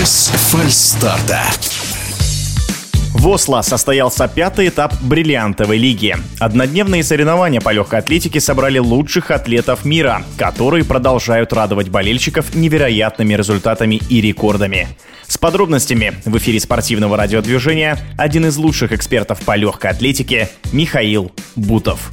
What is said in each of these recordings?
Без фальстарта. В Осло состоялся пятый этап бриллиантовой лиги. Однодневные соревнования по легкой атлетике собрали лучших атлетов мира, которые продолжают радовать болельщиков невероятными результатами и рекордами. С подробностями в эфире спортивного радиодвижения один из лучших экспертов по легкой атлетике Михаил Бутов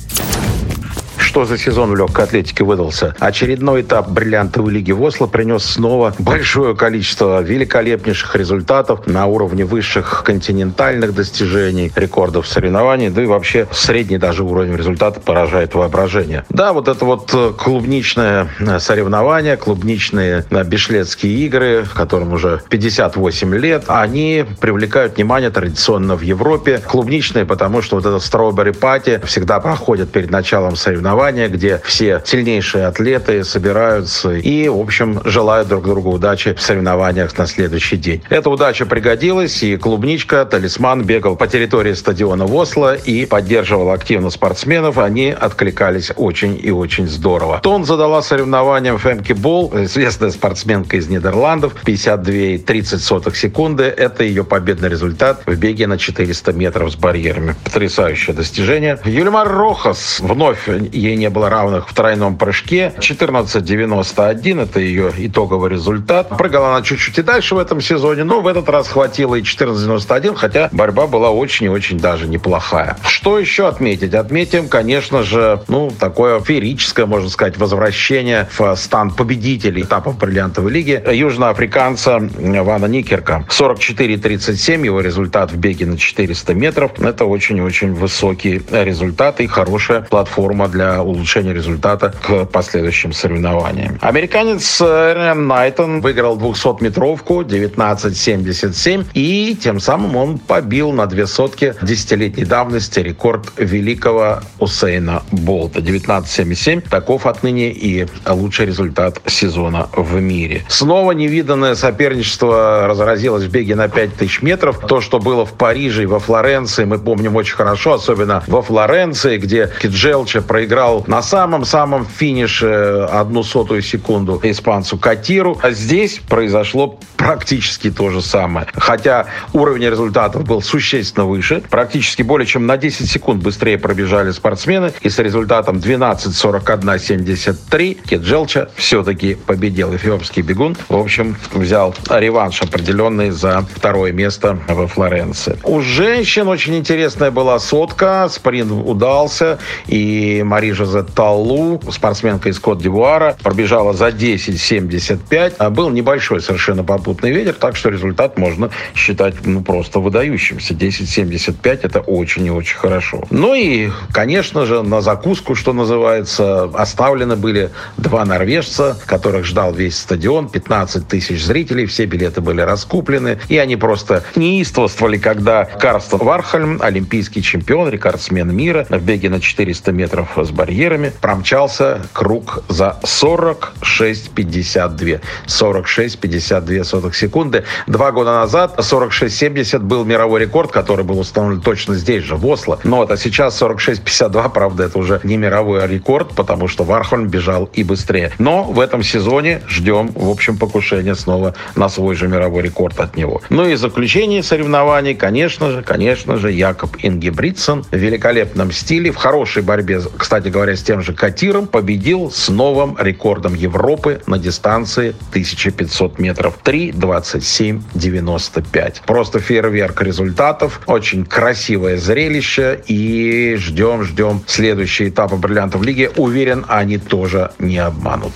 что за сезон в легкой атлетике выдался. Очередной этап бриллиантовой лиги в Осло принес снова большое количество великолепнейших результатов на уровне высших континентальных достижений, рекордов соревнований, да и вообще средний даже уровень результата поражает воображение. Да, вот это вот э, клубничное э, соревнование, клубничные э, бишлетские игры, которым уже 58 лет, они привлекают внимание традиционно в Европе. Клубничные, потому что вот этот стробери пати всегда проходит перед началом соревнований соревнования, где все сильнейшие атлеты собираются и, в общем, желают друг другу удачи в соревнованиях на следующий день. Эта удача пригодилась, и клубничка, талисман бегал по территории стадиона в Осло и поддерживал активно спортсменов. Они откликались очень и очень здорово. Тон задала соревнованиям Фемки Бол, известная спортсменка из Нидерландов, 52,30 секунды. Это ее победный результат в беге на 400 метров с барьерами. Потрясающее достижение. Юлимар Рохас вновь ей не было равных в тройном прыжке. 14.91 это ее итоговый результат. Прыгала она чуть-чуть и дальше в этом сезоне, но в этот раз хватило и 14.91, хотя борьба была очень и очень даже неплохая. Что еще отметить? Отметим, конечно же, ну, такое феерическое, можно сказать, возвращение в стан победителей этапов бриллиантовой лиги южноафриканца Вана Никерка. 44.37 его результат в беге на 400 метров. Это очень-очень высокий результат и хорошая платформа для улучшения результата к последующим соревнованиям. Американец Рен Найтон выиграл 200-метровку 19.77 и тем самым он побил на две сотки десятилетней давности рекорд великого Усейна Болта 19.77. Таков отныне и лучший результат сезона в мире. Снова невиданное соперничество разразилось в беге на 5000 метров. То, что было в Париже и во Флоренции, мы помним очень хорошо, особенно во Флоренции, где Киджелча проиграл проиграл на самом-самом финише одну сотую секунду испанцу Катиру. А здесь произошло практически то же самое. Хотя уровень результатов был существенно выше. Практически более чем на 10 секунд быстрее пробежали спортсмены. И с результатом 12.41.73 Кеджелча все-таки победил. Эфиопский бегун, в общем, взял реванш определенный за второе место во Флоренции. У женщин очень интересная была сотка. Спринт удался. И Мари Жозе Таллу, спортсменка из Кот-Дивуара, пробежала за 10.75. А был небольшой совершенно попутный ветер, так что результат можно считать ну, просто выдающимся. 10.75 это очень и очень хорошо. Ну и, конечно же, на закуску, что называется, оставлены были два норвежца, которых ждал весь стадион, 15 тысяч зрителей, все билеты были раскуплены, и они просто неистовствовали, когда Карстен Вархальм, олимпийский чемпион, рекордсмен мира в беге на 400 метров с барьерами, промчался круг за 46-52. 46-52 сотых секунды. Два года назад 46-70 был мировой рекорд, который был установлен точно здесь же, в Осло. Но это сейчас 46-52, правда, это уже не мировой рекорд, потому что Вархольм бежал и быстрее. Но в этом сезоне ждем, в общем, покушения снова на свой же мировой рекорд от него. Ну и заключение соревнований, конечно же, конечно же, Якоб Ингебридсон в великолепном стиле, в хорошей борьбе, кстати говоря, с тем же Катиром, победил с новым рекордом Европы на дистанции 1500 метров. 3.27.95. Просто фейерверк результатов. Очень красивое зрелище. И ждем, ждем следующий этап бриллиантов лиги. Уверен, они тоже не обманут.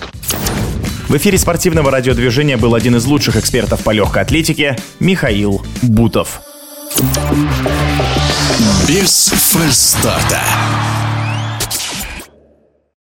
В эфире спортивного радиодвижения был один из лучших экспертов по легкой атлетике Михаил Бутов. Без фальстарта.